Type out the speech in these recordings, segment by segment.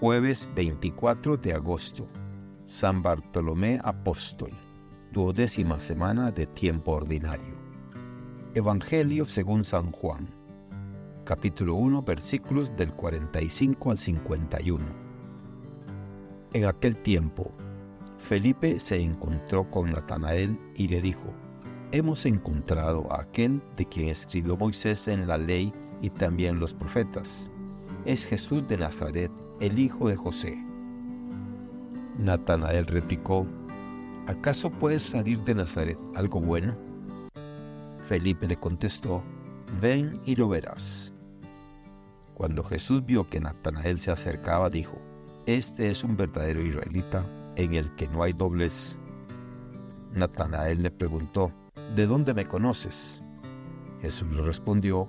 Jueves 24 de agosto. San Bartolomé Apóstol. Duodécima semana de tiempo ordinario. Evangelio según San Juan. Capítulo 1 versículos del 45 al 51. En aquel tiempo, Felipe se encontró con Natanael y le dijo, Hemos encontrado a aquel de quien escribió Moisés en la ley y también los profetas. Es Jesús de Nazaret el hijo de José. Natanael replicó, ¿acaso puede salir de Nazaret algo bueno? Felipe le contestó, ven y lo verás. Cuando Jesús vio que Natanael se acercaba, dijo, Este es un verdadero israelita en el que no hay dobles. Natanael le preguntó, ¿de dónde me conoces? Jesús le respondió,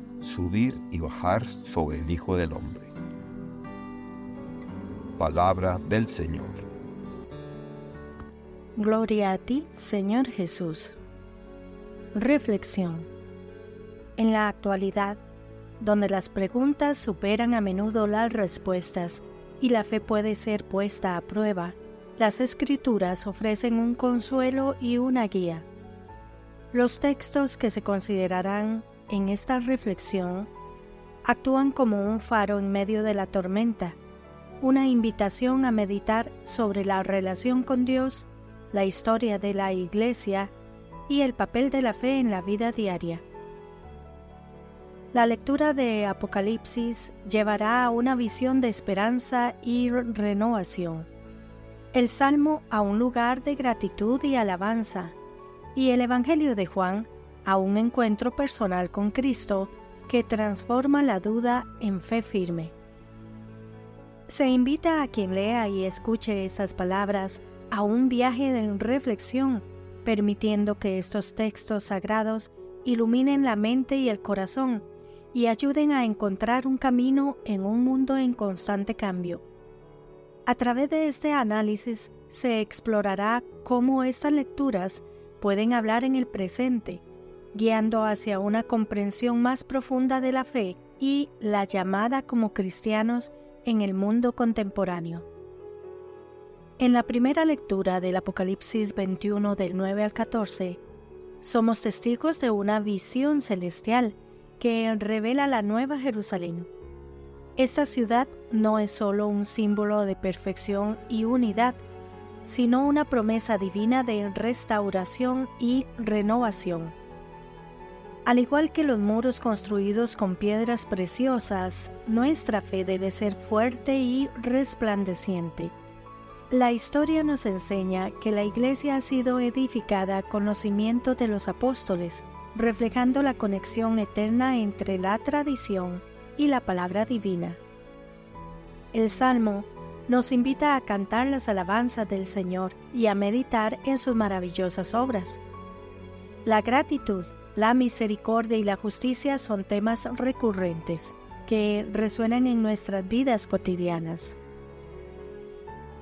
subir y bajar sobre el Hijo del Hombre. Palabra del Señor. Gloria a ti, Señor Jesús. Reflexión. En la actualidad, donde las preguntas superan a menudo las respuestas y la fe puede ser puesta a prueba, las escrituras ofrecen un consuelo y una guía. Los textos que se considerarán en esta reflexión actúan como un faro en medio de la tormenta, una invitación a meditar sobre la relación con Dios la historia de la Iglesia y el papel de la fe en la vida diaria. La lectura de Apocalipsis llevará a una visión de esperanza y renovación. El Salmo a un lugar de gratitud y alabanza, y el Evangelio de Juan a un encuentro personal con Cristo que transforma la duda en fe firme. Se invita a quien lea y escuche esas palabras a un viaje de reflexión, permitiendo que estos textos sagrados iluminen la mente y el corazón y ayuden a encontrar un camino en un mundo en constante cambio. A través de este análisis se explorará cómo estas lecturas pueden hablar en el presente, guiando hacia una comprensión más profunda de la fe y la llamada como cristianos en el mundo contemporáneo. En la primera lectura del Apocalipsis 21 del 9 al 14, somos testigos de una visión celestial que revela la nueva Jerusalén. Esta ciudad no es solo un símbolo de perfección y unidad, sino una promesa divina de restauración y renovación. Al igual que los muros construidos con piedras preciosas, nuestra fe debe ser fuerte y resplandeciente la historia nos enseña que la iglesia ha sido edificada con los cimientos de los apóstoles, reflejando la conexión eterna entre la tradición y la palabra divina. El Salmo nos invita a cantar las alabanzas del Señor y a meditar en sus maravillosas obras. La gratitud, la misericordia y la justicia son temas recurrentes que resuenan en nuestras vidas cotidianas.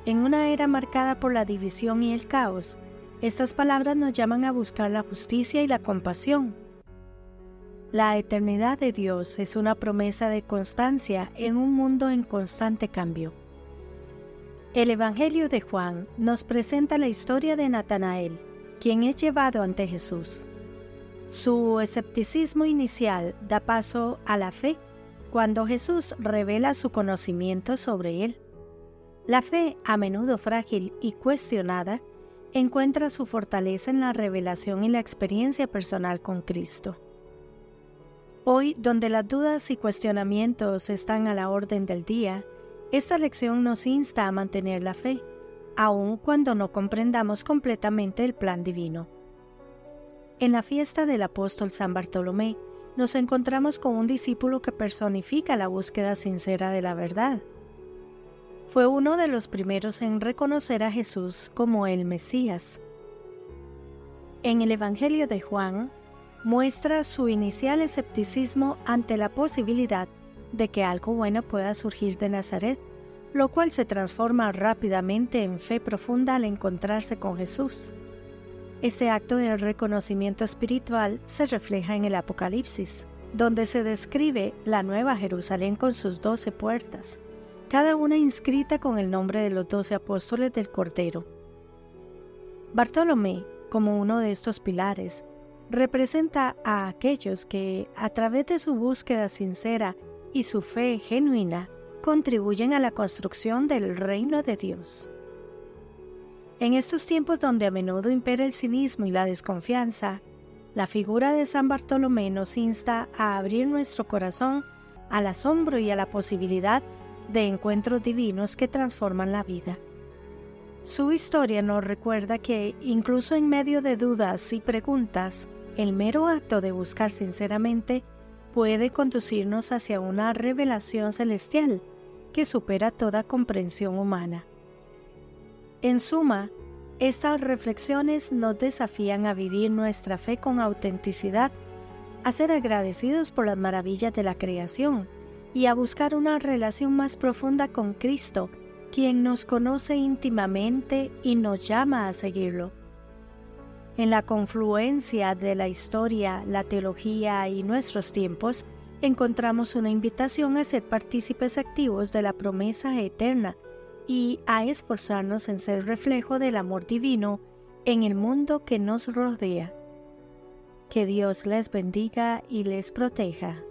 En una era marcada por la división y el caos, estas palabras nos llaman a buscar la justicia y la compasión. La eternidad de Dios es una promesa de constancia en un mundo en constante cambio. El Evangelio de Juan nos presenta la historia de Natanael, quien es llevado ante Jesús. Su escepticismo inicial da paso a la fe cuando Jesús revela su conocimiento sobre él. La fe, a menudo frágil y cuestionada, encuentra su fortaleza en la revelación y la experiencia personal con Cristo. Hoy, donde las dudas y cuestionamientos están a la orden del día, esta lección nos insta a mantener la fe, aun cuando no comprendamos completamente el plan divino. En la fiesta del apóstol San Bartolomé, nos encontramos con un discípulo que personifica la búsqueda sincera de la verdad fue uno de los primeros en reconocer a Jesús como el Mesías. En el Evangelio de Juan, muestra su inicial escepticismo ante la posibilidad de que algo bueno pueda surgir de Nazaret, lo cual se transforma rápidamente en fe profunda al encontrarse con Jesús. Este acto de reconocimiento espiritual se refleja en el Apocalipsis, donde se describe la Nueva Jerusalén con sus doce puertas, cada una inscrita con el nombre de los doce apóstoles del Cordero. Bartolomé, como uno de estos pilares, representa a aquellos que, a través de su búsqueda sincera y su fe genuina, contribuyen a la construcción del reino de Dios. En estos tiempos donde a menudo impera el cinismo y la desconfianza, la figura de San Bartolomé nos insta a abrir nuestro corazón al asombro y a la posibilidad de encuentros divinos que transforman la vida. Su historia nos recuerda que, incluso en medio de dudas y preguntas, el mero acto de buscar sinceramente puede conducirnos hacia una revelación celestial que supera toda comprensión humana. En suma, estas reflexiones nos desafían a vivir nuestra fe con autenticidad, a ser agradecidos por las maravillas de la creación y a buscar una relación más profunda con Cristo, quien nos conoce íntimamente y nos llama a seguirlo. En la confluencia de la historia, la teología y nuestros tiempos, encontramos una invitación a ser partícipes activos de la promesa eterna y a esforzarnos en ser reflejo del amor divino en el mundo que nos rodea. Que Dios les bendiga y les proteja.